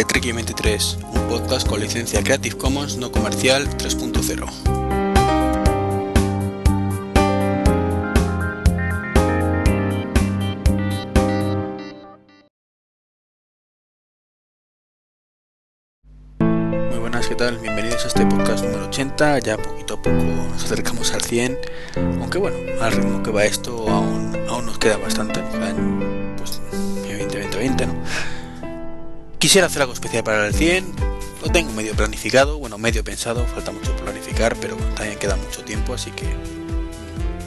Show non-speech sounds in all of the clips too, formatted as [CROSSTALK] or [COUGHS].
de Trek 23, un podcast con licencia Creative Commons no comercial 3.0. Muy buenas, ¿qué tal? Bienvenidos a este podcast número 80. Ya poquito a poco nos acercamos al 100. Aunque bueno, al ritmo que va esto aún, aún nos queda bastante. Pues 20, ¿no? Quisiera hacer algo especial para el 100. Lo tengo medio planificado, bueno, medio pensado. Falta mucho planificar, pero también queda mucho tiempo, así que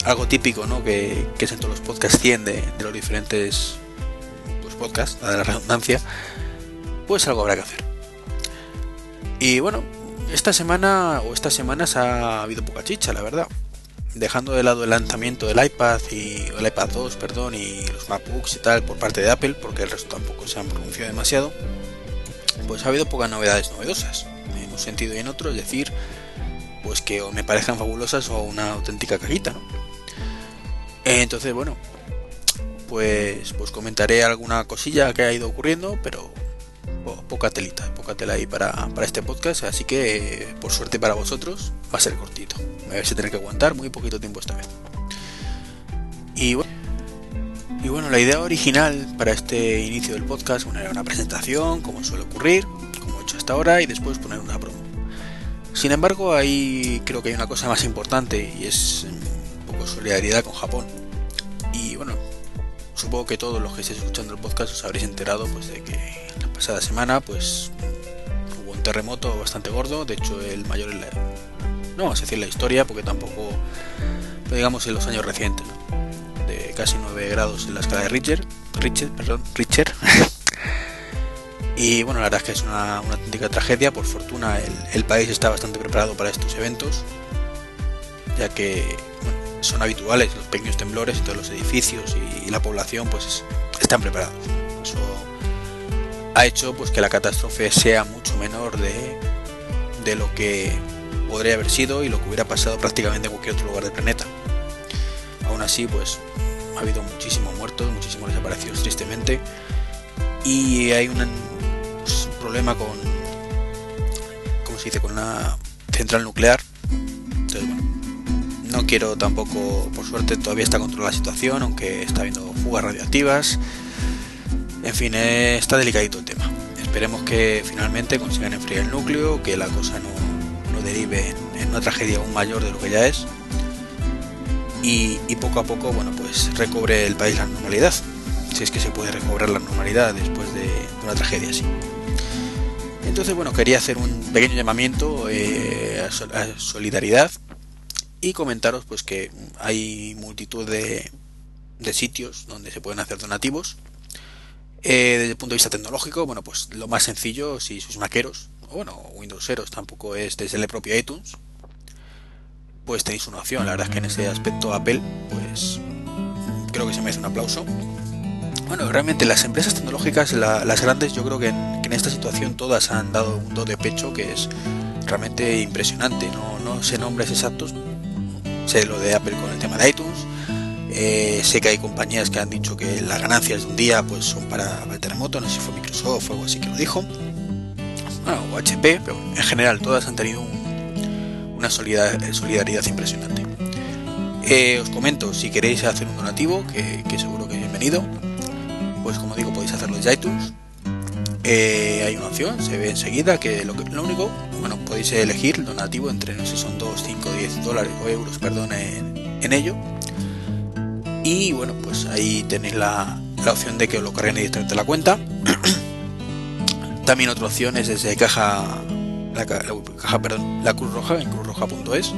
algo típico, ¿no? Que, es en todos los podcasts 100 de, de los diferentes pues, podcasts, a la redundancia. Pues algo habrá que hacer. Y bueno, esta semana o estas semanas ha habido poca chicha, la verdad. Dejando de lado el lanzamiento del iPad y el iPad 2, perdón, y los MacBooks y tal por parte de Apple, porque el resto tampoco se han pronunciado demasiado, pues ha habido pocas novedades novedosas, en un sentido y en otro, es decir, pues que o me parezcan fabulosas o una auténtica cajita, ¿no? Entonces, bueno, pues, pues comentaré alguna cosilla que ha ido ocurriendo, pero poca telita, poca tela ahí para, para este podcast, así que por suerte para vosotros va a ser cortito. Me vais a tener que aguantar muy poquito tiempo esta vez. Y bueno, y bueno, la idea original para este inicio del podcast era una presentación, como suele ocurrir, como he hecho hasta ahora, y después poner una promo. Sin embargo, ahí creo que hay una cosa más importante y es un poco solidaridad con Japón. Y bueno, supongo que todos los que estéis escuchando el podcast os habréis enterado pues de que la pasada semana pues hubo un terremoto bastante gordo, de hecho el mayor en la, no a decir la historia porque tampoco digamos en los años recientes. Casi 9 grados en la escala de Richter, Richter, perdón, Richter. [LAUGHS] y bueno, la verdad es que es una, una auténtica tragedia, por fortuna el, país está bastante preparado para estos eventos, ya que son habituales los pequeños temblores todos los edificios y, y la población pues están preparados. Eso ha hecho pues que la catástrofe sea mucho menor de, de lo que podría haber sido y lo que hubiera pasado prácticamente en cualquier otro lugar del planeta. Aún así, pues ha habido muchísimos muertos, muchísimos desaparecidos tristemente y hay un, pues, un problema con, ¿cómo se dice?, con una central nuclear. Entonces, bueno, no quiero tampoco, por suerte todavía está controlada la situación, aunque está habiendo fugas radioactivas. En fin, eh, está delicadito el tema. Esperemos que finalmente consigan enfriar el núcleo, que la cosa no, no derive en, una tragedia aún mayor de lo que ya es. Y, poco a poco, bueno, pues recobre el país la normalidad. Si es que se puede recobrar la normalidad después de, una tragedia así. Entonces, bueno, quería hacer un pequeño llamamiento eh, a, a solidaridad y comentaros pues que hay multitud de, de sitios donde se pueden hacer donativos eh, desde el punto de vista tecnológico, bueno, pues lo más sencillo, si sois maqueros, o bueno, Windowseros tampoco es desde el propio iTunes, pues tenéis una opción. La verdad es que en ese aspecto Apple, pues creo que se merece un aplauso. Bueno, realmente las empresas tecnológicas, la, las grandes, yo creo que en, que en, esta situación todas han dado un do de pecho que es realmente impresionante. No, no sé nombres exactos, sé lo de Apple con el tema de iTunes, eh, sé que hay compañías que han dicho que las ganancias de un día pues son para, el terremoto, no sé si fue Microsoft o algo así que lo dijo. Bueno, o HP, pero en general todas han tenido un, una solidaridad, impresionante. Eh, os comento, si queréis hacer un donativo, que, seguro que es bienvenido, pues como digo, podéis hacerlo desde iTunes. Eh, hay una opción, se ve enseguida que lo, que lo, único, bueno, podéis elegir el donativo entre, no sé, son 2, 5, 10 dólares o euros, perdón, en, en ello y bueno pues ahí tenéis la, la opción de que os lo carguen directamente a la cuenta [COUGHS] también otra opción es desde caja la, caja perdón la cruz roja en cruzroja.es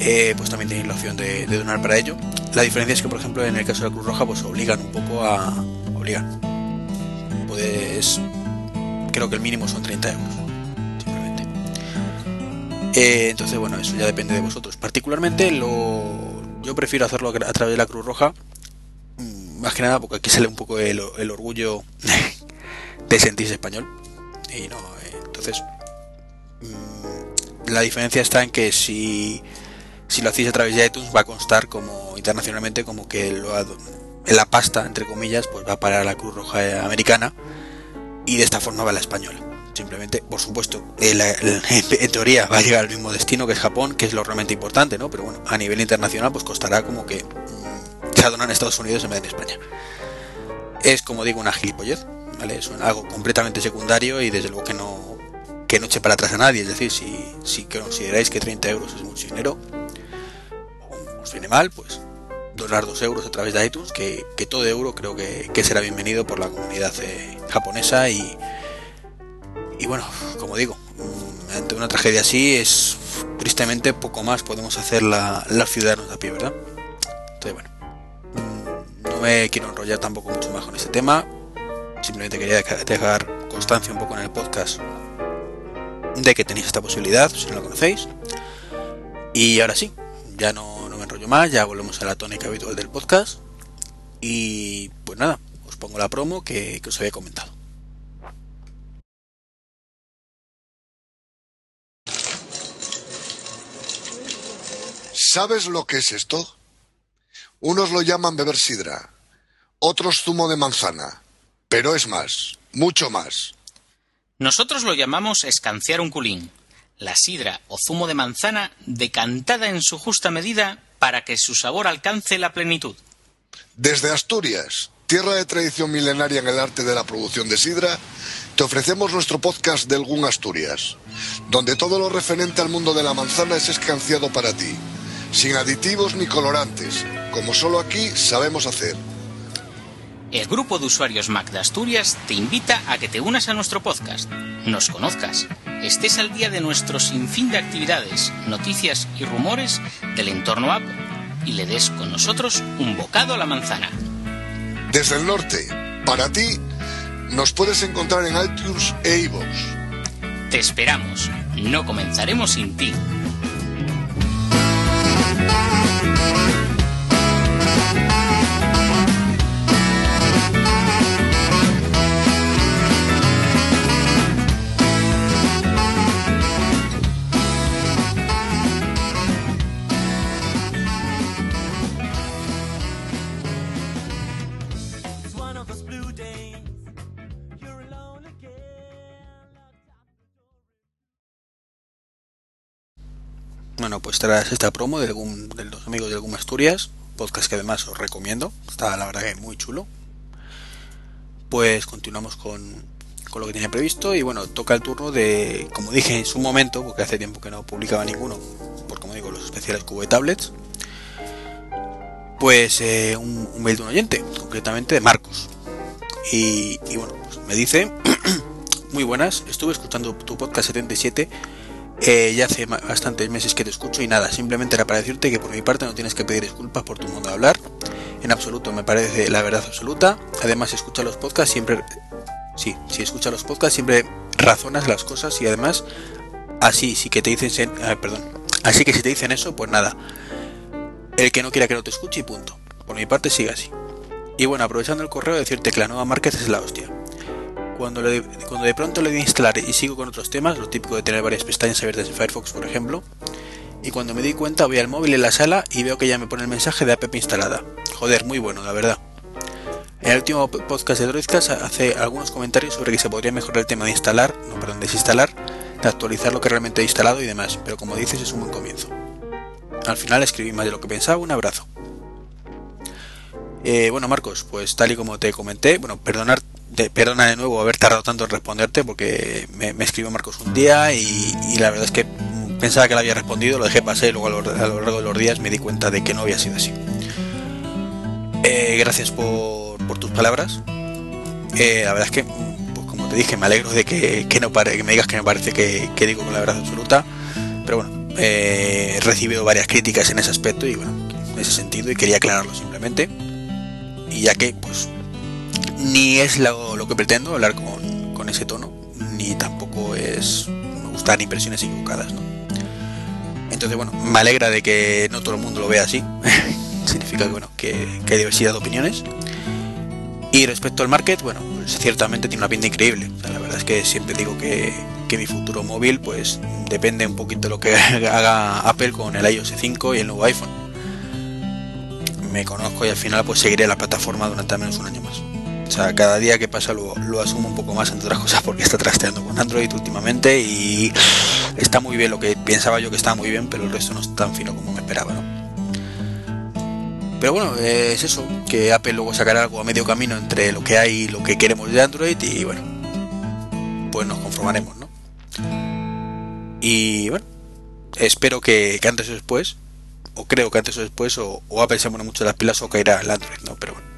eh, pues también tenéis la opción de, donar para ello. La diferencia es que por ejemplo en el caso de la cruz roja pues obligan un poco a obligan. Pues creo que el mínimo son 30 euros simplemente. Eh, entonces bueno eso ya depende de vosotros. Particularmente lo yo prefiero hacerlo a través de la Cruz Roja, mm, más que nada porque aquí sale un poco el, orgullo [LAUGHS] de sentirse español. Y no, eh, entonces, la diferencia está en que si, si lo hacéis a través de iTunes va a constar como internacionalmente como que lo ha, en la pasta, entre comillas, pues va a parar la Cruz Roja americana. y de esta forma va la española. Simplemente, por supuesto, [LAUGHS] en, teoría va a llegar al mismo destino que es Japón, que es lo realmente importante, ¿no? Pero bueno, a nivel internacional pues costará como que mm, se adonan en Estados Unidos en vez de en España. Es como digo una gilipollez, ¿vale? Es algo completamente secundario y desde luego que no que no eche para atrás a nadie. Es decir, si, si consideráis que 30 euros es mucho dinero, os viene mal, pues donar 2 euros a través de iTunes, que, todo euro creo que, será bienvenido por la comunidad eh, japonesa y, y bueno, como digo, mm, ante una tragedia así es tristemente poco más podemos hacer la, los ciudadanos de a pie, ¿verdad? Entonces bueno, mm, no me quiero enrollar tampoco mucho más con este tema, simplemente quería dejar constancia un poco en el podcast de que tenéis esta posibilidad, si no la conocéis. Y ahora sí, ya no, me enrollo más, ya volvemos a la tónica habitual del podcast. Y pues nada, os pongo la promo que, os había comentado. ¿Sabes lo que es esto? Unos lo llaman beber sidra, otros zumo de manzana, pero es más, mucho más. Nosotros lo llamamos escanciar un culín, la sidra o zumo de manzana decantada en su justa medida para que su sabor alcance la plenitud. Desde Asturias, tierra de tradición milenaria en el arte de la producción de sidra, te ofrecemos nuestro podcast del Gun Asturias, donde todo lo referente al mundo de la manzana es escanciado para ti, sin aditivos ni colorantes, como solo aquí sabemos hacer. El grupo de usuarios Mac de Asturias te invita a que te unas a nuestro podcast, nos conozcas, estés al día de nuestro sinfín de actividades, noticias y rumores del entorno app y le des con nosotros un bocado a la manzana. Desde el norte, para ti, nos puedes encontrar en iTunes e iVoox. Te esperamos, no comenzaremos sin ti. Bueno, pues tras esta promo de, de los amigos de Algún Asturias, podcast que además os recomiendo, está la verdad que muy chulo. Pues continuamos con, con lo que tenía previsto y bueno, toca el turno de, como dije en su momento, porque hace tiempo que no publicaba ninguno, por como digo, los especiales Cubo de Tablets, pues eh, un, mail de un oyente, concretamente de Marcos. Y, y bueno, pues me dice, [CLEARS THROAT] muy buenas, estuve escuchando tu podcast 77 eh, ya hace bastantes meses que te escucho y nada, simplemente era para decirte que por mi parte no tienes que pedir disculpas por tu modo de hablar. En absoluto, me parece la verdad absoluta. Además, escucha los podcasts siempre... Sí, si escucha los podcasts siempre razonas las cosas y además así, sí que te dicen... perdón. Así que si te dicen eso, pues nada. El que no quiera que no te escuche y punto. Por mi parte sigue así. Y bueno, aprovechando el correo, decirte que la nueva market es la hostia cuando, de pronto le doy a instalar y sigo con otros temas, lo típico de tener varias pestañas abiertas en Firefox, por ejemplo, y cuando me di cuenta voy al móvil en la sala y veo que ya me pone el mensaje de app instalada. Joder, muy bueno, la verdad. En el último podcast de Droidcast hace algunos comentarios sobre que se podría mejorar el tema de instalar, no, perdón, desinstalar, de actualizar lo que realmente he instalado y demás, pero como dices es un buen comienzo. Al final escribí más de lo que pensaba, un abrazo. Eh, bueno Marcos, pues tal y como te comenté, bueno, perdonar perdona de nuevo haber tardado tanto en responderte porque me, escribió Marcos un día y, la verdad es que pensaba que le había respondido, lo dejé pasar y luego a lo, largo de los días me di cuenta de que no había sido así. Eh, gracias por, tus palabras. Eh, la verdad es que, pues como te dije, me alegro de que, no pare, que me digas que me parece que, digo con la verdad absoluta. Pero bueno, eh, he recibido varias críticas en ese aspecto y bueno, en ese sentido y quería aclararlo simplemente. Y ya que, pues, ni es lo, que pretendo hablar con, ese tono, ni tampoco es me gustan impresiones equivocadas. Entonces, bueno, me alegra de que no todo el mundo lo vea así. [LAUGHS] Significa que, bueno, que, hay diversidad de opiniones. Y respecto al market, bueno, pues ciertamente tiene una pinta increíble. la verdad es que siempre digo que, que, mi futuro móvil pues depende un poquito de lo que [LAUGHS] haga Apple con el iOS 5 y el nuevo iPhone. Me conozco y al final pues seguiré la plataforma durante al menos un año más O sea, cada día que pasa lo, asumo un poco más, entre otras cosas, porque está trasteando con Android últimamente y está muy bien lo que pensaba yo que estaba muy bien, pero el resto no es tan fino como me esperaba, ¿no? Pero bueno, es eso, que Apple luego sacará algo a medio camino entre lo que hay y lo que queremos de Android y bueno, pues nos conformaremos, ¿no? Y bueno, espero que, antes o después, o creo que antes o después, o, Apple se pone mucho las pilas o caerá el Android, ¿no? Pero bueno,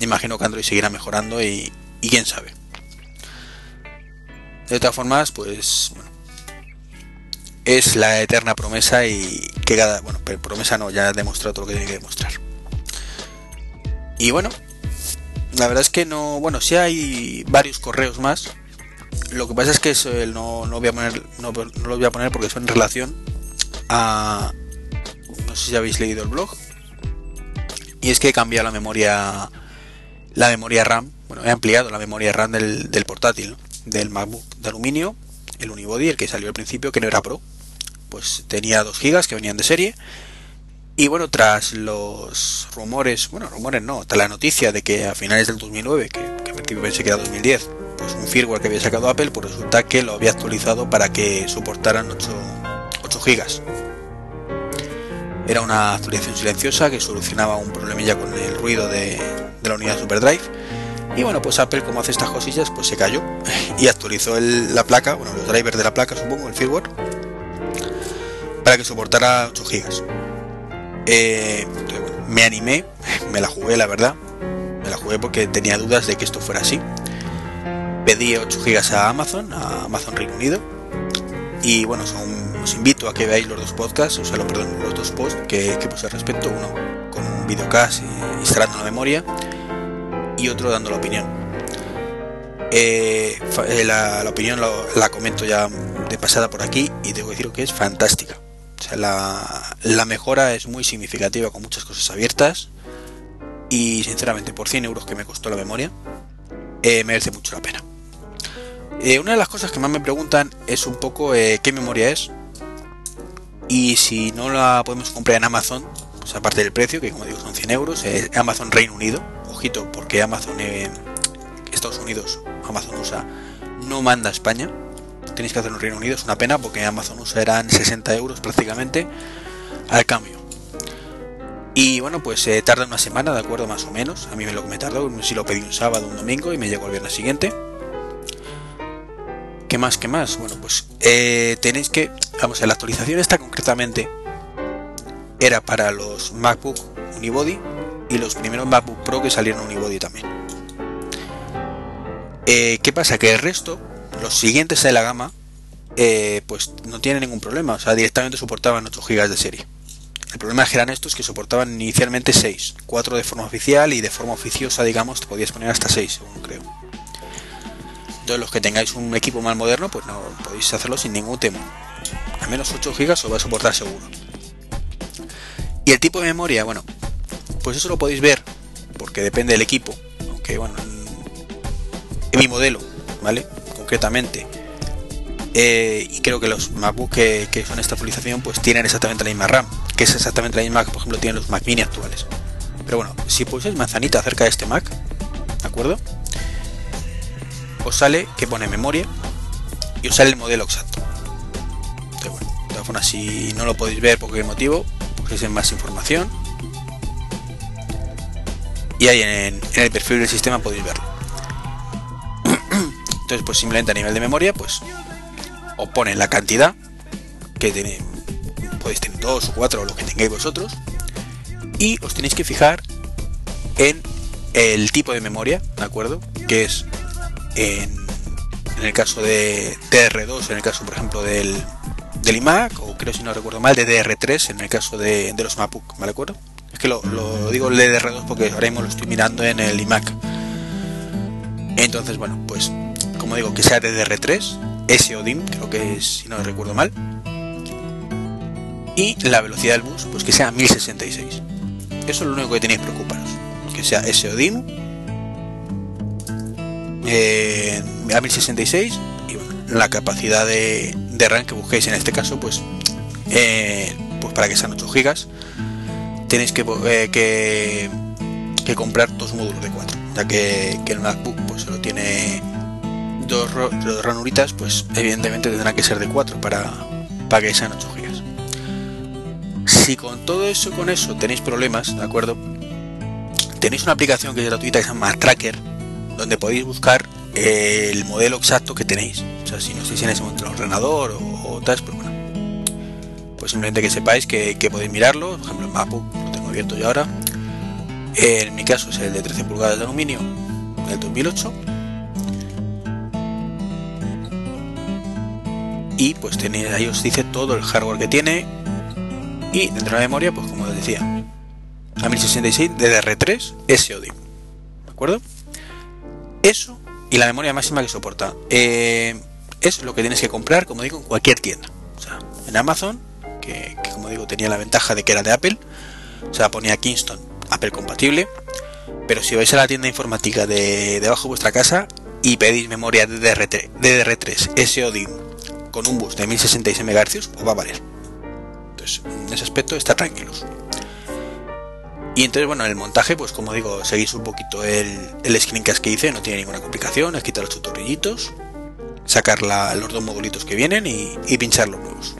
imagino que Android seguirá mejorando y, quién sabe. De todas formas, pues es la eterna promesa y que cada, bueno, promesa no, ya ha demostrado todo lo que tiene que demostrar. Y bueno, la verdad es que no, bueno, sí hay varios correos más. Lo que pasa es que no, no, voy a poner, no, lo voy a poner porque son en relación a, no sé si habéis leído el blog. Y es que he cambiado la memoria, la memoria RAM, bueno, he ampliado la memoria RAM del, del portátil, del MacBook de aluminio, el Unibody, el que salió al principio, que no era Pro, pues tenía 2 gigas que venían de serie. Y bueno, tras los rumores, bueno, rumores no, tras la noticia de que a finales del 2009, que, que pensé que era 2010, pues un firmware que había sacado Apple, pues resulta que lo había actualizado para que soportaran 8, 8 gigas. Era una actualización silenciosa que solucionaba un problemilla con el ruido de, la unidad SuperDrive. Y bueno, pues Apple, como hace estas cosillas, pues se cayó [LAUGHS] y actualizó la placa, bueno, los drivers de la placa, supongo, el firmware, para que soportara 8 gigas. Eh, me animé, [LAUGHS] me la jugué la verdad, me la jugué porque tenía dudas de que esto fuera así. Pedí 8 gigas a Amazon, a Amazon Reino Unido, y bueno, os invito a que veáis los dos podcasts, o sea, los, perdón, los dos posts que, puse al respecto, uno con un videocast instalando la memoria y otro dando la opinión. Eh, eh, la, opinión la comento ya de pasada por aquí y debo decir que es fantástica la, mejora es muy significativa con muchas cosas abiertas y sinceramente por 100 euros que me costó la memoria eh, merece mucho la pena. Eh, una de las cosas que más me preguntan es un poco eh, qué memoria es y si no la podemos comprar en Amazon, pues aparte del precio, que como digo son 100 euros, Amazon Reino Unido, ojito, porque Amazon Estados Unidos, Amazon USA, no manda a España, tenéis que hacer en Reino Unido, es una pena porque Amazon USA eran 60 euros prácticamente al cambio. Y bueno, pues eh, tarda una semana, de acuerdo, más o menos. A mí me lo me tardó, si lo pedí un sábado, un domingo y me llegó el viernes siguiente. ¿Qué más? ¿Qué más? Bueno, pues eh, tenéis que, vamos, la actualización esta concretamente era para los MacBook Unibody y los primeros MacBook Pro que salieron Unibody también. Eh, ¿Qué pasa? Que el resto los siguientes de la gama, eh, pues no tienen ningún problema, o sea, directamente soportaban 8 GB de serie. El problema eran estos que soportaban inicialmente 6, 4 de forma oficial y de forma oficiosa, digamos, te podías poner hasta 6, según creo. Entonces, los que tengáis un equipo más moderno, pues no podéis hacerlo sin ningún tema. Al menos 8 GB os va a soportar seguro. Y el tipo de memoria, bueno, pues eso lo podéis ver, porque depende del equipo. Aunque, bueno, en mi modelo, ¿vale? concretamente. Eh, y creo que los MacBook que, son esta actualización pues tienen exactamente la misma RAM, que es exactamente la misma que por ejemplo tienen los Mac mini actuales. Pero bueno, si pulsáis manzanita acerca de este Mac, ¿de acuerdo? Os sale que pone memoria y os sale el modelo exacto. Entonces, de todas formas, si no lo podéis ver por qué motivo, pues en más información. Y ahí en el perfil del sistema podéis verlo. [CLEARS THROAT] Entonces, pues simplemente a nivel de memoria, pues os pone la cantidad que tiene, podéis tener dos o cuatro o lo que tengáis vosotros, y os tenéis que fijar en el tipo de memoria, ¿de acuerdo? Que es en, el caso de DR2, en el caso, por ejemplo, del, del iMac, o creo si no recuerdo mal, de DR3 en el caso de, los MacBook, ¿me acuerdo? Es que lo, lo digo el DR2 porque ahora mismo lo estoy mirando en el iMac. Entonces, bueno, pues como digo, que sea DDR3, SODIM, creo que es, si no recuerdo mal. Y la velocidad del bus, pues que sea 1066. Eso es lo único que tenéis que preocuparos. Que sea SODIM eh, a 1066 y la capacidad de, RAM que busquéis en este caso, pues, eh, pues para que sean 8 GB, tenéis que, eh, que que comprar dos módulos de 4, ya que, el MacBook pues solo tiene dos, ranuritas, pues evidentemente tendrá que ser de 4 para, para que sean 8 GB. Si con todo eso con eso tenéis problemas, ¿de acuerdo? Tenéis una aplicación que es gratuita que se llama Tracker, donde podéis buscar el modelo exacto que tenéis. O sea, si no estáis en ese momento en el ordenador o, tal, pues bueno. Pues simplemente que sepáis que, podéis mirarlo. Por ejemplo, el MacBook lo tengo abierto yo ahora. En mi caso es el de 13 pulgadas de aluminio del 2008. Y pues tenéis, ahí os dice todo el hardware que tiene. Y dentro de la memoria, pues como os decía, a 1066 DDR3 SOD. ¿De acuerdo? Eso y la memoria máxima que soporta. Eh, es lo que tienes que comprar, como digo, en cualquier tienda. O sea, en Amazon, que, como digo tenía la ventaja de que era de Apple, o sea, ponía Kingston Apple compatible. Pero si vais a la tienda informática de debajo de vuestra casa y pedís memoria DDR3, DDR3 SOD con un bus de 1066 MHz, os va a valer. Entonces, en ese aspecto está tranquilos. Y entonces, bueno, el montaje, pues como digo, seguís un poquito el, el screencast que hice, no tiene ninguna complicación, es quitar los tutorrillitos, sacar los dos modulitos que vienen y, pinchar los nuevos.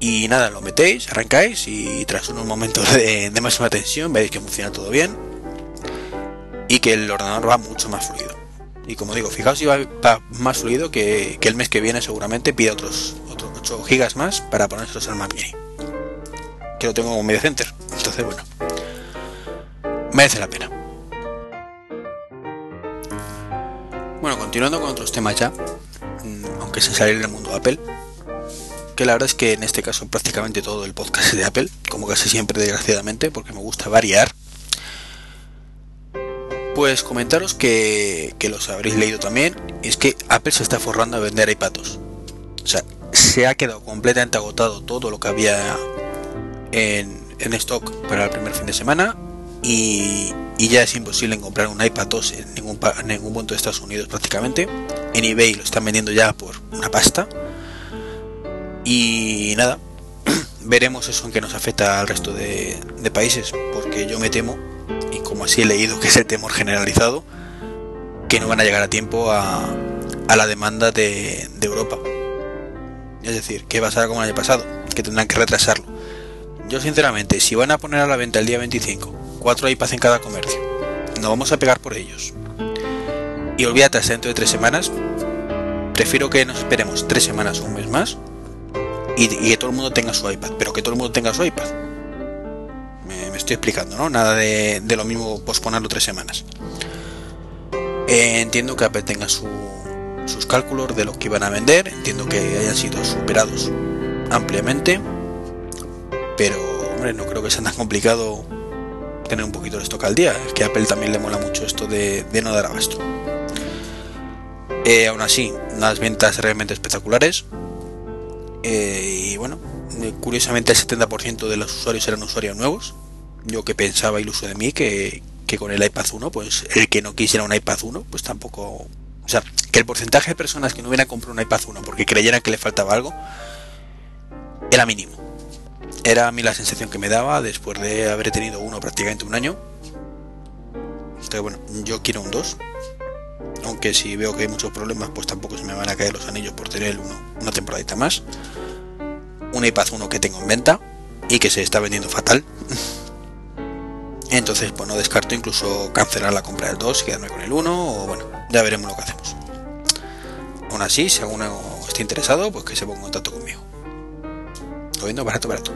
Y nada, lo metéis, arrancáis y tras unos momentos de, máxima tensión veis que funciona todo bien y que el ordenador va mucho más fluido. Y como digo, fijaos si va, más fluido que, el mes que viene seguramente pide otros, otros 8 gigas más para ponérselos al Mac Mini. Que lo tengo como medio center. Entonces, bueno, merece la pena. Bueno, continuando con otros temas ya, mm, aunque se salir del mundo Apple, que la verdad es que en este caso prácticamente todo el podcast es de Apple, como casi siempre desgraciadamente, porque me gusta variar. Pues comentaros que, que los habréis leído también, es que Apple se está forrando a vender iPados. O sea, se ha quedado completamente agotado todo lo que había en, en stock para el primer fin de semana y, ya es imposible encontrar un iPad 2 en ningún, en ningún punto de Estados Unidos prácticamente. En eBay lo están vendiendo ya por una pasta. Y nada, [CLEARS THROAT] veremos eso en qué nos afecta al resto de, países, porque yo me temo, y como así he leído que es el temor generalizado, que no van a llegar a tiempo a, la demanda de, Europa. Es decir, que ser como el año pasado, que tendrán que retrasarlo. Yo sinceramente, si van a poner a la venta el día 25 cuatro iPads en cada comercio, no vamos a pegar por ellos. Y olvídate hasta dentro de tres semanas. Prefiero que nos esperemos tres semanas o un mes más y, que todo el mundo tenga su iPad, pero que todo el mundo tenga su iPad. Me, estoy explicando, ¿no? Nada de, lo mismo posponerlo tres semanas. Eh, entiendo que Apple tenga sus cálculos de lo que iban a vender, entiendo que hayan sido superados ampliamente pero, hombre, no creo que sea tan complicado tener un poquito de stock al día. Es que a Apple también le mola mucho esto de, no dar abasto. Eh, aún así, unas ventas realmente espectaculares. Eh, y bueno, eh, curiosamente el 70% de los usuarios eran usuarios nuevos. Yo que pensaba iluso de mí que, que, con el iPad 1, pues el que no quisiera un iPad 1, pues tampoco... O sea, que el porcentaje de personas que no hubieran comprado un iPad 1 porque creyeran que le faltaba algo era mínimo era a mí la sensación que me daba después de haber tenido uno prácticamente un año. Entonces, bueno, yo quiero un 2. Aunque si veo que hay muchos problemas, pues tampoco se me van a caer los anillos por tener uno una temporadita más. Un iPad 1 que tengo en venta y que se está vendiendo fatal. Entonces, pues no descarto incluso cancelar la compra del 2 y quedarme con el 1 o bueno, ya veremos lo que hacemos. Aún así, si alguno está interesado, pues que se ponga en contacto conmigo. Lo vendo barato, barato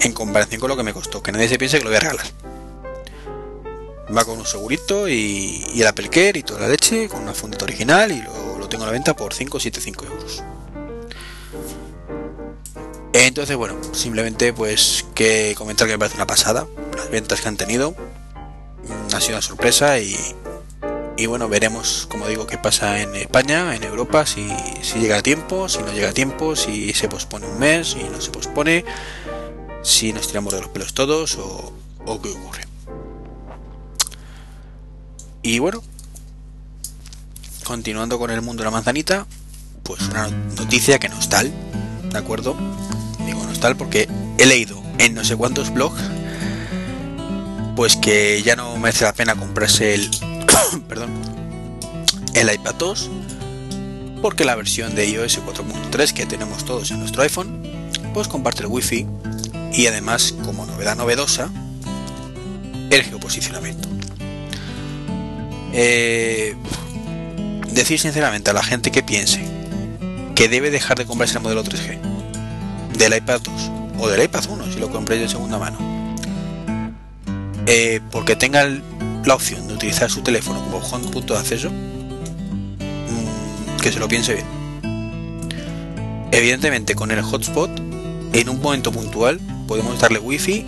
en comparación con lo que me costó. Que nadie se piense que lo voy a regalar. Va con un segurito y, el Apple y toda la leche, con una fundita original y lo, lo tengo a la venta por 5,75 euros. Entonces, bueno, simplemente pues que comentar que me parece una pasada las ventas que han tenido. Mm, ha sido una sorpresa y, y bueno, veremos, como digo, qué pasa en España, en Europa, si, si llega a tiempo, si no llega a tiempo, si se pospone un mes, si no se pospone si nos tiramos de los pelos todos o, o qué ocurre. Y bueno, continuando con el mundo de la manzanita, pues una noticia que no es tal, ¿de acuerdo? Digo no es tal porque he leído en no sé cuántos blogs pues que ya no merece la pena comprarse el [COUGHS] perdón. El iPad 2 porque la versión de iOS 4.3 que tenemos todos en nuestro iPhone pues comparte el Wi-Fi y además como novedad novedosa el geoposicionamiento. Eh, decir sinceramente a la gente que piense que debe dejar de comprarse el modelo 3G del iPad 2 o del iPad 1 si lo compréis de segunda mano eh, porque tenga la opción de utilizar su teléfono como punto de acceso que se lo piense bien. Evidentemente con el hotspot, en un momento puntual podemos darle wifi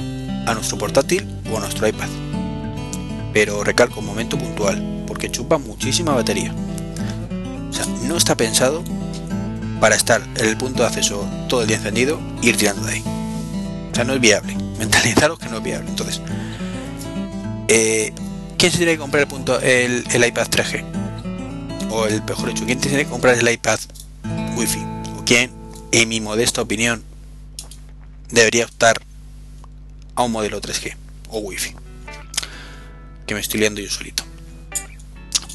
a nuestro portátil o a nuestro iPad. Pero recalco, un momento puntual, porque chupa muchísima batería. O sea, no está pensado para estar en el punto de acceso todo el día encendido e ir tirando de ahí. O sea, no es viable. [LAUGHS] Mentalizaros que no es viable. Entonces, eh, ¿quién se tiene que comprar el, iPad 3G? o el mejor hecho, ¿quién tiene que comprar el iPad Wi-Fi? ¿O quién, en mi modesta opinión, debería optar a un modelo 3G o Wi-Fi? Que me estoy liando yo solito.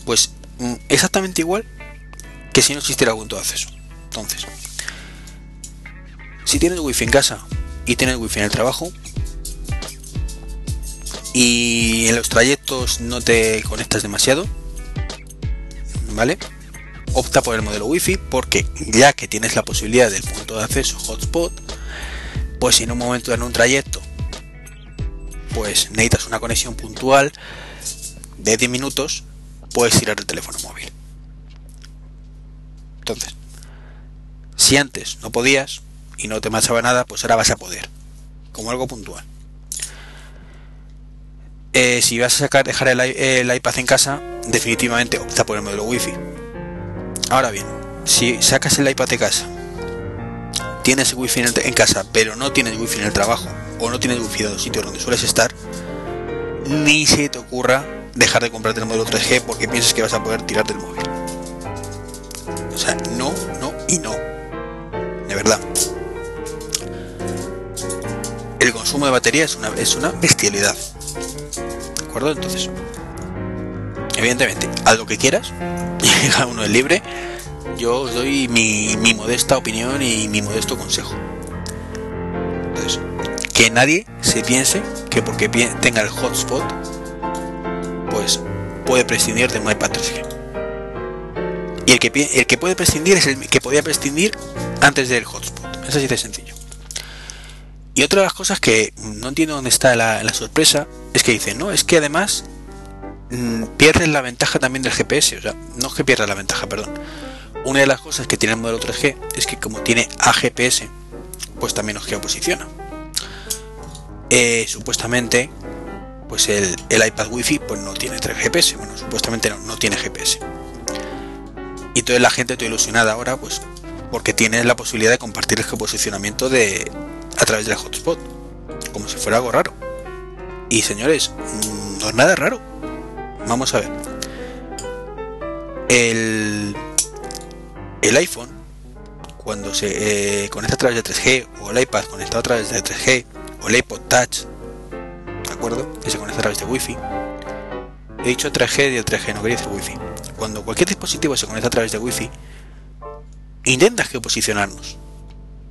Pues mm, exactamente igual que si no existiera punto de acceso. Entonces, si tienes Wi-Fi en casa y tienes Wi-Fi en el trabajo, y en los trayectos no te conectas demasiado, ¿vale? Opta por el modelo Wi-Fi porque ya que tienes la posibilidad del punto de acceso hotspot, pues si en un momento en un trayecto pues necesitas una conexión puntual de 10 minutos, puedes tirar el teléfono móvil. Entonces, si antes no podías y no te marchaba nada, pues ahora vas a poder, como algo puntual. Eh, si vas a sacar, dejar el, iPad en casa, definitivamente opta por el modelo Wi-Fi. Ahora bien, si sacas el iPad de casa, tienes Wi-Fi en, casa, pero no tienes Wi-Fi en el trabajo, o no tienes Wi-Fi en los sitios donde sueles estar, ni se te ocurra dejar de comprarte el modelo 3G porque piensas que vas a poder tirar del móvil. O sea, no, no y no. De verdad. El consumo de batería es una, es una bestialidad. Entonces, evidentemente, haz lo que quieras, [LAUGHS] cada uno es libre. Yo os doy mi, modesta opinión y mi modesto consejo. Entonces, que nadie se piense que porque tenga el hotspot, pues puede prescindir de un iPad 3G. Y el que, el que puede prescindir es el que podía prescindir antes del hotspot. Es así de sencillo. Y otra de las cosas que no entiendo dónde está la, sorpresa es que dicen, no, es que además mmm, pierdes la ventaja también del GPS. O sea, no es que pierdas la ventaja, perdón. Una de las cosas que tiene el modelo 3G es que como tiene AGPS, pues también nos geoposiciona. Eh, supuestamente, pues el, iPad Wi-Fi pues no tiene 3 GPS. Bueno, supuestamente no, no tiene GPS. Y toda la gente está ilusionada ahora, pues porque tiene la posibilidad de compartir el geoposicionamiento de, a través del hotspot, como si fuera algo raro. Y señores, no es nada raro. Vamos a ver. El, el iPhone, cuando se eh, conecta a través de 3G, o el iPad conectado a través de 3G, o el iPod Touch, ¿de acuerdo? Que se conecta a través de Wi-Fi. He dicho 3G y el 3G, no quería decir Wi-Fi. Cuando cualquier dispositivo se conecta a través de Wi-Fi, intenta geoposicionarnos.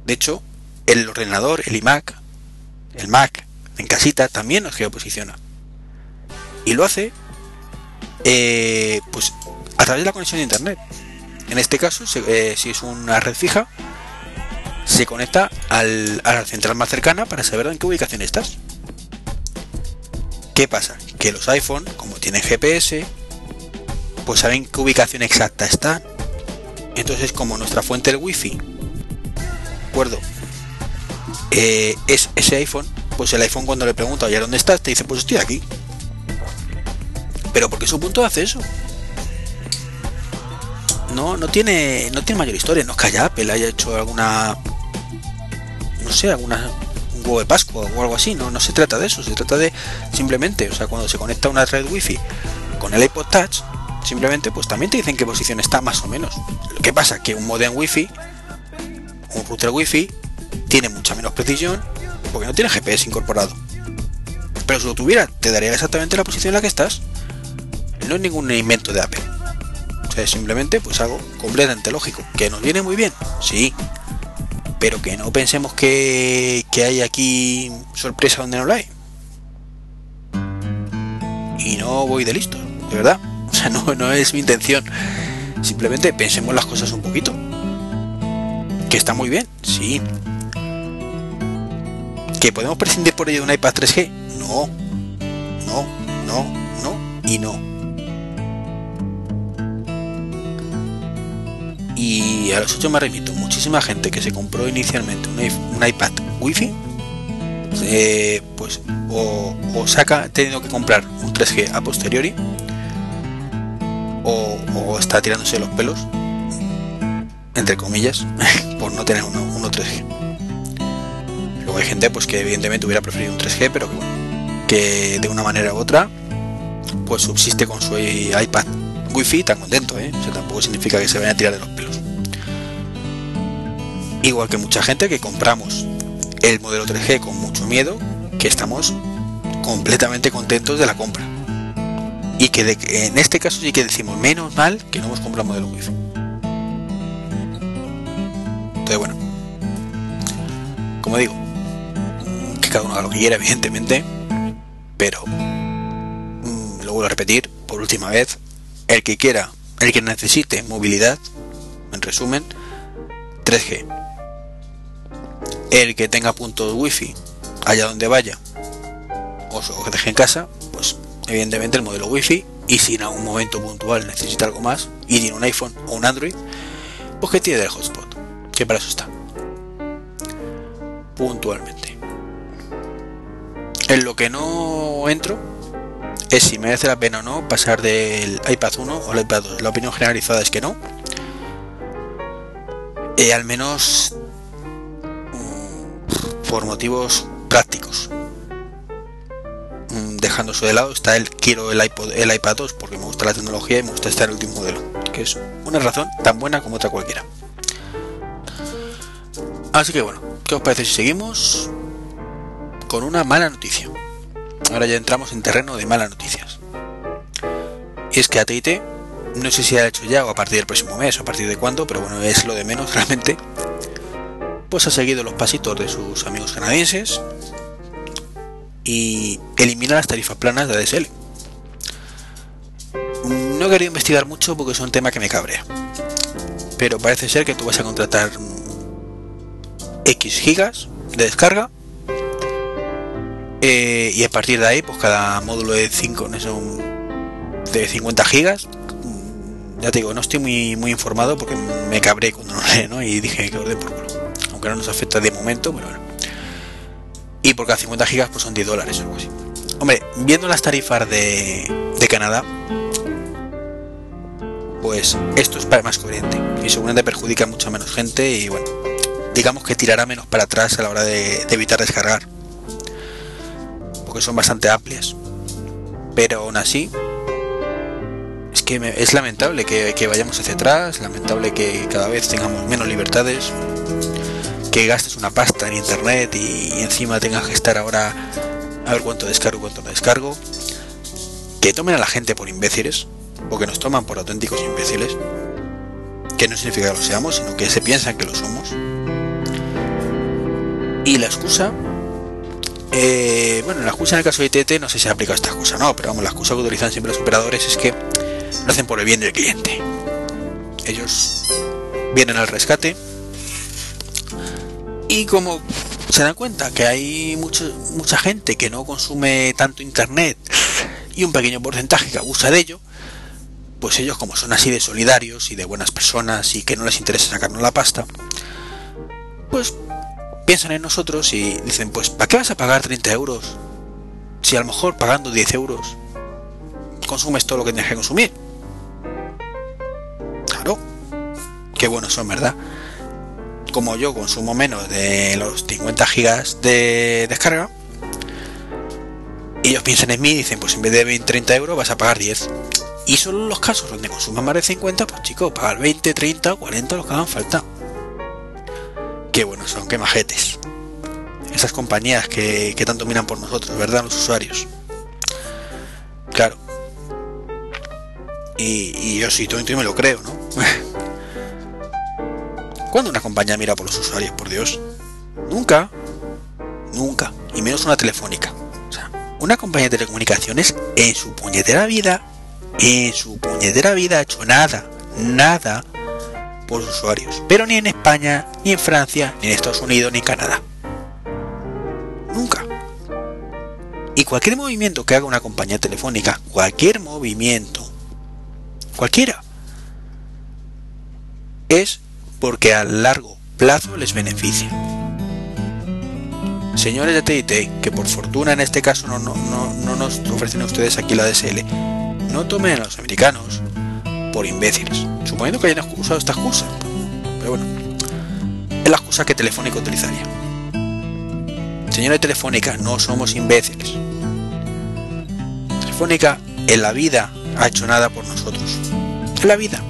De hecho, el ordenador, el iMac, el Mac en casita también nos geoposiciona. Y lo hace eh, pues a través de la conexión de internet. En este caso, eh, si es una red fija, se conecta al, a la central más cercana para saber en qué ubicación estás. ¿Qué pasa? Que los iPhone, como tienen GPS, pues saben qué ubicación exacta están. Entonces, como nuestra fuente del wifi, ¿de acuerdo? Eh, es ese iPhone, pues el iPhone cuando le pregunta, oye, ¿dónde estás? Te dice, pues estoy aquí. Pero porque su punto de acceso. No, no tiene, no tiene mayor historia. No es que haya Apple haya hecho alguna, no sé, alguna un huevo de Pascua o algo así. No, no se trata de eso. Se trata de simplemente, o sea, cuando se conecta una red Wi-Fi con el iPod Touch, simplemente, pues también te dicen qué posición está más o menos. Lo que pasa que un modem Wi-Fi, un router Wi-Fi tiene mucha menos precisión porque no tiene GPS incorporado. Pero si lo tuviera, te daría exactamente la posición en la que estás. No es ningún invento de Apple. O sea, es simplemente pues algo completamente lógico. ¿Que nos viene muy bien? Sí. Pero que no pensemos que, que hay aquí sorpresa donde no la hay. Y no voy de listo, de verdad. [LAUGHS] O sea, no, no es mi intención. Simplemente pensemos las cosas un poquito. Que está muy bien, sí. ¿Que podemos prescindir por ello de un iPad 3G? No. No, no, no y no. Y a los 8 me remito, muchísima gente que se compró inicialmente un, iPad Wi-Fi, eh, pues o, o saca teniendo que comprar un 3G a posteriori, o, está tirándose los pelos, entre comillas, [LAUGHS] por no tener uno, 3G. Hay gente pues que evidentemente hubiera preferido un 3G, pero que, de una manera u otra pues subsiste con su iPad Wi-Fi tan contento, ¿eh? tampoco significa que se vayan a tirar de los pelos. Igual que mucha gente que compramos el modelo 3G con mucho miedo, que estamos completamente contentos de la compra y que en este caso sí que decimos menos mal que no hemos comprado modelo wifi entonces bueno como digo que cada uno haga lo que quiera evidentemente pero mm, lo vuelvo a repetir por última vez el que quiera el que necesite movilidad en resumen 3G el que tenga puntos wifi allá donde vaya o se deje en casa pues evidentemente el modelo Wi-Fi y si en algún momento puntual necesita algo más y tiene un iPhone o un Android, pues que tiene el hotspot, que para eso está. Puntualmente. En lo que no entro es si merece la pena o no pasar del iPad 1 o el iPad 2. La opinión generalizada es que no. Eh, al menos mm, por motivos prácticos. Mm, dejando eso de lado está el quiero el el iPad 2 porque me gusta la tecnología y me gusta estar en el último modelo, que es una razón tan buena como otra cualquiera. Así que bueno, ¿qué os parece si seguimos con una mala noticia? Ahora ya entramos en terreno de malas noticias. Y es que AT&T, no sé si ha hecho ya o a partir del próximo mes o a partir de cuándo, pero bueno, es lo de menos [LAUGHS] realmente, pues ha seguido los pasitos de sus amigos canadienses y elimina las tarifas planas de ADSL. No he querido investigar mucho porque es un tema que me cabrea. Pero parece ser que tú vas a contratar X gigas de descarga eh, y a partir de ahí, pues cada módulo de 5 de 50 gigas. Mm, ya te digo, no estoy muy, muy informado porque me cabré cuando lo leí, ¿no? Y dije que orden por culo. Aunque no nos afecta de momento, pero bueno y por cada 50 gigas pues son 10 dólares o algo así. Hombre, viendo las tarifas de, de Canadá, pues esto es más coherente y seguramente perjudica a mucha menos gente y bueno, digamos que tirará menos para atrás a la hora de, evitar descargar, porque son bastante amplias. Pero aún así, es que es lamentable que, vayamos hacia atrás, lamentable que cada vez tengamos menos libertades que gastes una pasta en internet y, encima tengas que estar ahora a ver cuánto descargo, cuánto no descargo. Que tomen a la gente por imbéciles, o que nos toman por auténticos imbéciles, que no significa que lo seamos, sino que se piensan que lo somos. Y la excusa, eh, bueno, la excusa en el caso de ITT no sé si se aplica esta excusa, no, pero vamos, la excusa que utilizan siempre los operadores es que lo hacen por el bien del cliente. Ellos vienen al rescate y como se dan cuenta que hay mucha gente que no consume tanto internet y un pequeño porcentaje que abusa de ello, pues ellos como son así de solidarios y de buenas personas y que no les interesa sacarnos la pasta, pues piensan en nosotros y dicen, pues ¿para qué vas a pagar 30 euros? Si a lo mejor pagando 10 euros consumes todo lo que tienes que consumir. Claro, qué buenos son, ¿verdad? como yo consumo menos de los 50 gigas de descarga, ellos piensan en mí y dicen, pues en vez de 20, 30 euros vas a pagar 10. Y solo los casos donde consuman más de 50, pues chicos, pagar 20, 30 40 los que hagan falta. Qué buenos son, qué majetes. esas compañías que, que tanto miran por nosotros, ¿verdad? Los usuarios. Claro. Y, yo sí, todo y me lo creo, ¿no? [LAUGHS] ¿Cuándo una compañía mira por los usuarios, por Dios? Nunca. Nunca. Y menos una telefónica. O sea, una compañía de telecomunicaciones en su puñetera vida, en su puñetera vida ha hecho nada, nada por usuarios. Pero ni en España, ni en Francia, ni en Estados Unidos, ni en Canadá. Nunca. Y cualquier movimiento que haga una compañía telefónica, cualquier movimiento, cualquiera, es porque a largo plazo les beneficia. Señores de TIT, que por fortuna en este caso no, no, no, nos ofrecen ustedes aquí la DSL, no tomen a los americanos por imbéciles, suponiendo que hayan usado esta excusa. Pero bueno, es la excusa que Telefónica utilizaría. Señores Telefónica, no somos imbéciles. Telefónica en la vida ha hecho nada por nosotros. En la vida.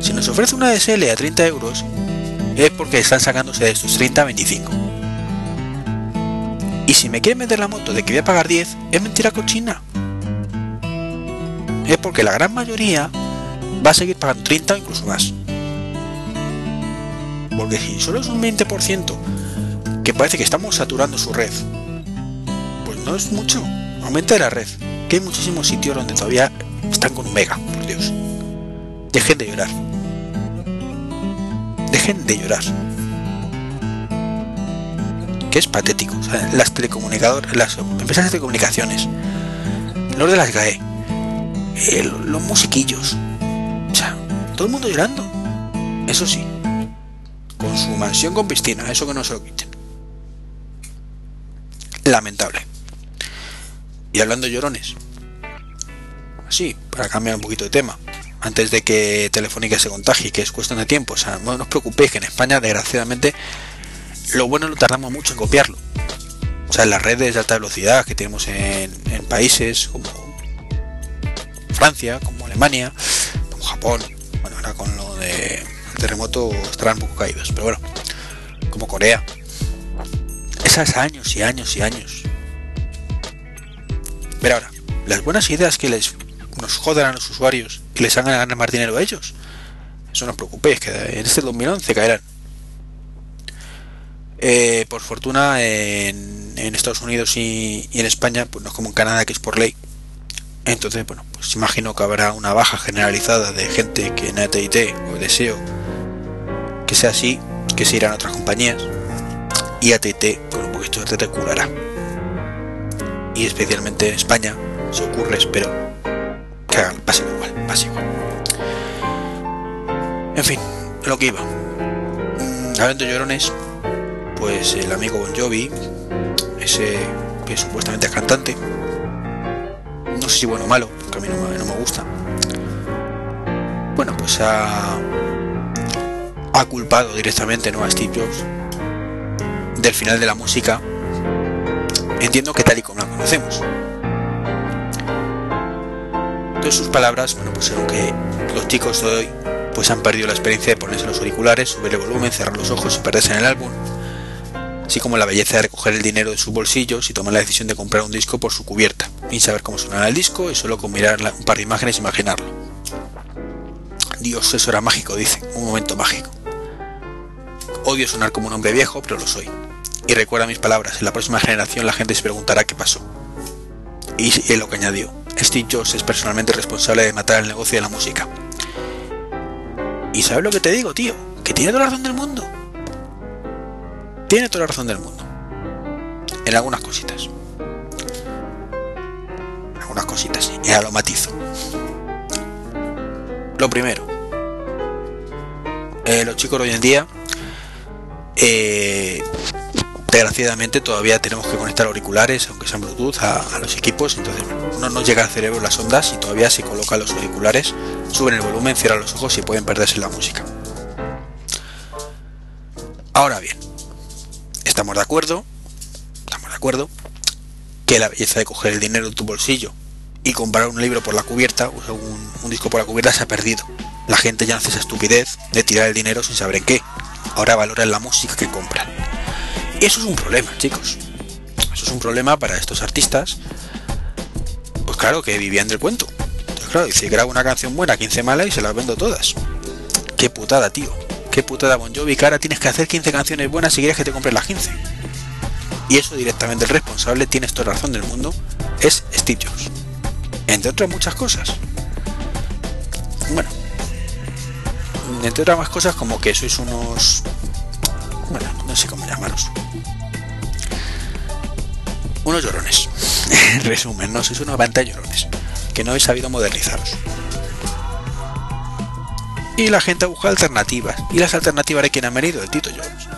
Si nos ofrece una DSL a 30 euros, es porque están sacándose de estos 30 a 25. Y si me quieren meter la moto de que voy a pagar 10, es mentira cochina. Es porque la gran mayoría va a seguir pagando 30 o incluso más. Porque si solo es un 20% que parece que estamos saturando su red, pues no es mucho. Aumenta la red, que hay muchísimos sitios donde todavía están con un mega, por Dios. Dejen de llorar. Dejen de llorar. Que es patético. las telecomunicadoras, las empresas de telecomunicaciones, los de las GAE, los musiquillos, todo el mundo llorando. Eso sí, con su mansión con piscina, eso que no se lo quiten. Lamentable. Y hablando de llorones, así, para cambiar un poquito de tema, antes de que Telefónica se contagie, que es cuestión de tiempo. O sea, no, os preocupéis que en España, desgraciadamente, lo bueno lo tardamos mucho en copiarlo. O sea, en las redes de alta velocidad que tenemos en, países como Francia, como Alemania, como Japón, bueno, ahora con lo de terremoto estarán un poco caídos, pero bueno, como Corea. Esas años y años y años. Pero ahora, las buenas ideas que les nos jodan a los usuarios y les hagan ganar más dinero a ellos. Eso no os preocupéis, que en este 2011 caerán. Eh, por fortuna en, Estados Unidos y, en España, pues no es como en Canadá que es por ley. Entonces, bueno, pues imagino que habrá una baja generalizada de gente que en ATT o deseo que sea así, que se irán a otras compañías. Y ATT, con un poquito de te curará. Y especialmente en España, se ocurre, espero, que hagan, pase igual, pase igual. En fin, lo que iba. Mm, hablando llorones, pues el amigo Bon Jovi, ese que supuestamente es cantante, si bueno o malo, porque a mí no, me gusta. Bueno, pues ha, culpado directamente ¿no? a Steve Jobs del final de la música. Entiendo que tal y como la conocemos de sus palabras, bueno, pues que los chicos de hoy pues han perdido la experiencia de ponerse los auriculares, subir el volumen, cerrar los ojos y perderse en el álbum, así como la belleza de recoger el dinero de sus bolsillos y tomar la decisión de comprar un disco por su cubierta, sin saber cómo sonará el disco y solo con mirar un par de imágenes imaginarlo. Dios, eso era mágico, dice, un momento mágico. Odio sonar como un hombre viejo, pero lo soy. Y recuerda mis palabras, en la próxima generación la gente se preguntará qué pasó. Y es lo que añadió, Steve Jobs es personalmente responsable de matar el negocio de la música. ¿Y sabes lo que te digo, tío? Que tiene toda la razón del mundo. Tiene toda la razón del mundo. En algunas cositas. Algunas cositas, y a lo matizo. Lo primero. Eh, los chicos hoy en día eh, desgraciadamente todavía tenemos que conectar auriculares, aunque sean Bluetooth, a, los equipos, entonces no nos llega al cerebro las ondas y todavía se colocan los auriculares, suben el volumen, cierran los ojos y pueden perderse la música. Ahora bien, estamos de acuerdo, estamos de acuerdo, que la belleza de coger el dinero en tu bolsillo y comprar un libro por la cubierta, o un, disco por la cubierta se ha perdido. La gente ya hace esa estupidez de tirar el dinero sin saber en qué. Ahora valoran la música que compran Y eso es un problema, chicos. Eso es un problema para estos artistas. Pues claro, que vivían del cuento. Claro, dice, grabo una canción buena, 15 malas y se las vendo todas. Qué putada, tío. Qué putada Bon Jovi, que ahora tienes que hacer 15 canciones buenas si quieres que te compren las 15. Y eso directamente el responsable, tienes toda razón del mundo, es Steve Jobs. Entre otras muchas cosas. Bueno. Entre otras más cosas como que sois unos... Bueno, no sé cómo llamaros. Unos llorones. En [LAUGHS] resumen, no sois unos pantalla llorones. Que no habéis sabido modernizaros y la gente ha buscado alternativas. Y las alternativas de quien ha venido, el Tito Jones.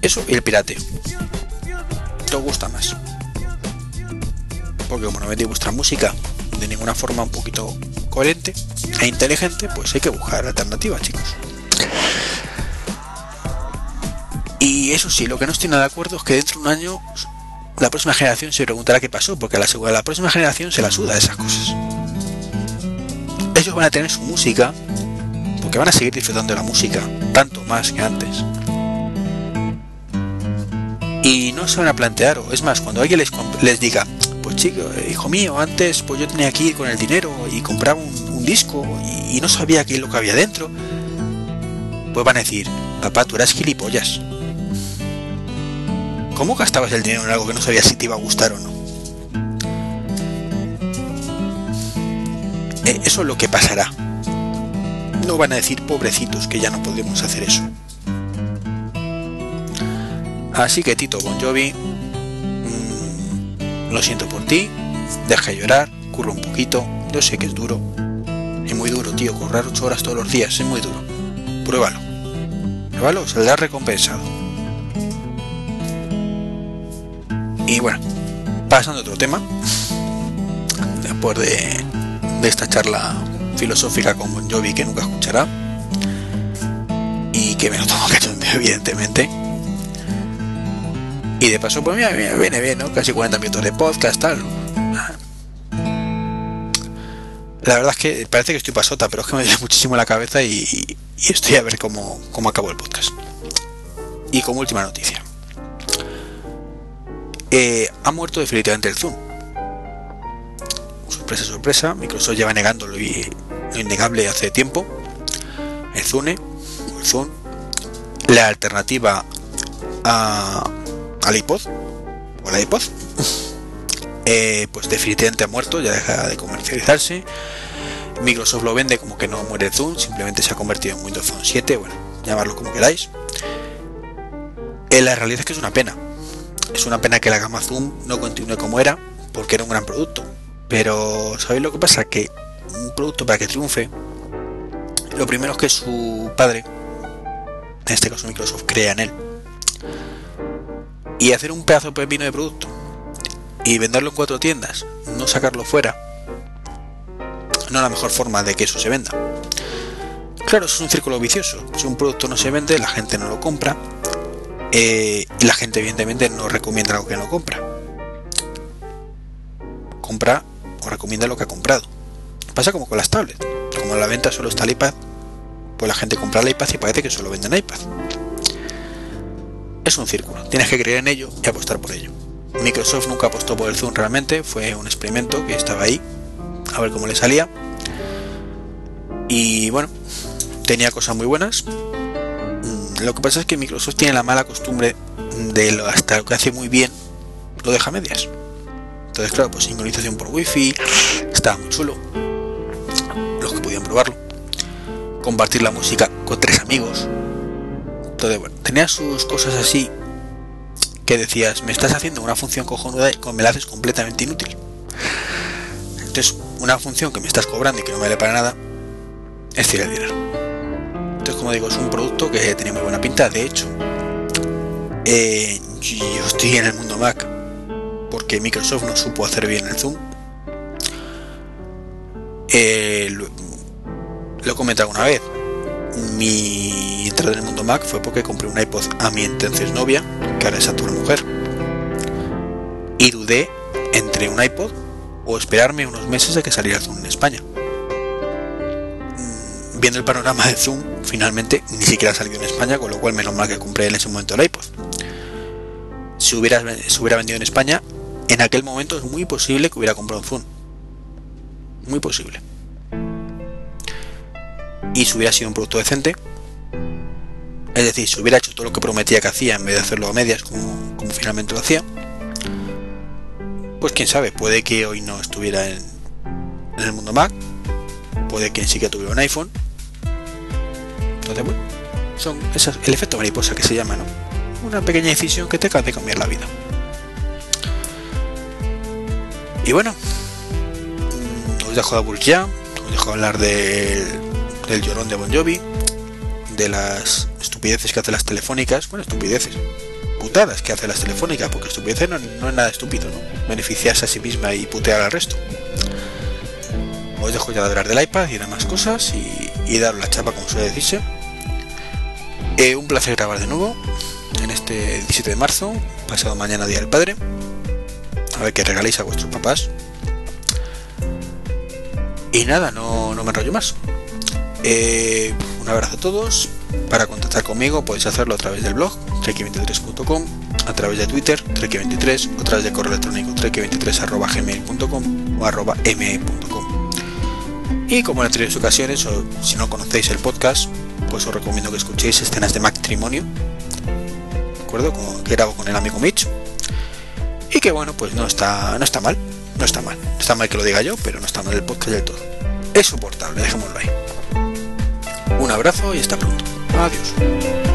Eso y el pirateo. ¿Te gusta más? Porque como no vendéis vuestra música de ninguna forma un poquito coherente e inteligente, pues hay que buscar alternativas, chicos. Y eso sí, lo que no estoy nada de acuerdo es que dentro de un año la próxima generación se preguntará qué pasó, porque a la, la próxima generación se la suda esas cosas. Ellos van a tener su música que van a seguir disfrutando de la música, tanto más que antes. Y no se van a plantear, o es más, cuando alguien les, les diga, pues chico, hijo mío, antes pues yo tenía que ir con el dinero y compraba un, disco y, no sabía qué es lo que había dentro, pues van a decir, papá, tú eras gilipollas. ¿Cómo gastabas el dinero en algo que no sabías si te iba a gustar o no? Eh, eso es lo que pasará no van a decir pobrecitos que ya no podemos hacer eso. Así que Tito Bon Jovi, mm, lo siento por ti, deja de llorar, curra un poquito, yo sé que es duro. Es muy duro, tío, correr 8 horas todos los días, es muy duro. Pruébalo. Pruébalo, saldrá recompensado. Y bueno, pasando a otro tema, después de, de esta charla filosófica con Bon Jovi que nunca escuchará y que me lo tomo [LAUGHS] cachondeo evidentemente y de paso pues mira, viene bien ¿no? casi 40 minutos de podcast tal. La verdad es que parece que estoy pasota pero es que me duele muchísimo la cabeza y, estoy a ver cómo, cómo acabo el podcast. Y como última noticia. Eh, ha muerto definitivamente el Zoom. Sorpresa, sorpresa, Microsoft lleva negándolo y lo innegable hace tiempo. El Zune, el Zoom, la alternativa a, al iPod, o la iPod, eh, pues definitivamente ha muerto, ya deja de comercializarse. Microsoft lo vende como que no muere Zoom, simplemente se ha convertido en Windows Phone 7, bueno, llamarlo como queráis. Eh, la realidad es que es una pena. Es una pena que la gama Zoom no continúe como era, porque era un gran producto. Pero, ¿sabéis lo que pasa? Que un producto para que triunfe, lo primero es que su padre, en este caso Microsoft, crea en él. Y hacer un pedazo de pepino de producto y venderlo en cuatro tiendas, no sacarlo fuera, no es la mejor forma de que eso se venda. Claro, eso es un círculo vicioso. Si un producto no se vende, la gente no lo compra. Eh, y la gente evidentemente no recomienda algo que no compra. Compra o recomienda lo que ha comprado. Pasa como con las tablets. Como en la venta solo está el iPad, pues la gente compra el iPad y parece que solo venden iPad. Es un círculo, tienes que creer en ello y apostar por ello. Microsoft nunca apostó por el Zoom realmente, fue un experimento que estaba ahí, a ver cómo le salía. Y bueno, tenía cosas muy buenas. Mm, lo que pasa es que Microsoft tiene la mala costumbre de lo, hasta lo que hace muy bien, lo deja medias. Entonces, claro, pues sincronización por wifi, estaba muy chulo. Los que podían probarlo. Compartir la música con tres amigos. Entonces, bueno, tenía sus cosas así que decías, me estás haciendo una función cojonuda y me la haces completamente inútil. Entonces, una función que me estás cobrando y que no me vale para nada, es tirar el dinero. Entonces, como digo, es un producto que tenía muy buena pinta. De hecho, eh, yo estoy en el mundo Mac porque Microsoft no supo hacer bien el zoom. Eh, lo, he comentado una vez. Mi entrada en el mundo Mac fue porque compré un iPod a mi entonces novia, que ahora es actual mujer. Y dudé entre un iPod o esperarme unos meses a que saliera Zoom en España. Mm, viendo el panorama de Zoom, finalmente ni siquiera salió en España, con lo cual menos mal que compré en ese momento el iPod. se hubiera, se hubiera vendido en España, en aquel momento es muy posible que hubiera comprado un Zoom. Muy posible. Y si hubiera sido un producto decente, es decir, si hubiera hecho todo lo que prometía que hacía en vez de hacerlo a medias como, finalmente lo hacía, pues quién sabe, puede que hoy no estuviera en, en el mundo Mac, puede que sí que tuviera un iPhone. Entonces, bueno, son el efecto mariposa que se llama, ¿no? Una pequeña decisión que te hace cambiar la vida. Y bueno, mm, os dejo de aburrir os dejo hablar del, del llorón de Bon Jovi, de las estupideces que hacen las telefónicas, bueno, estupideces, putadas que hacen las telefónicas, porque estupideces no, no es nada estúpido, ¿no? Beneficiarse a sí misma y putear al resto. Os dejo ya de hablar del iPad y demás cosas y, y daros la chapa como suele decirse. Eh, un placer grabar de nuevo en este 17 de marzo, pasado mañana Día del Padre. A ver qué regaléis a vuestros papás. Y nada, no, no me enrollo más. Eh, un abrazo a todos. Para contactar conmigo podéis hacerlo a través del blog trek23.com, a través de Twitter trek23, a través de correo electrónico trek23.gmail.com o arroba me.com. Y como en anteriores ocasiones, o si no conocéis el podcast, pues os recomiendo que escuchéis escenas de matrimonio, ¿de acuerdo? Que grabo con el amigo Mitch. Y que bueno, pues no está, no está mal, no está mal. Está mal que lo diga yo, pero no está mal el podcast del todo. Es soportable, dejémoslo ahí. Un abrazo y hasta pronto. άδειος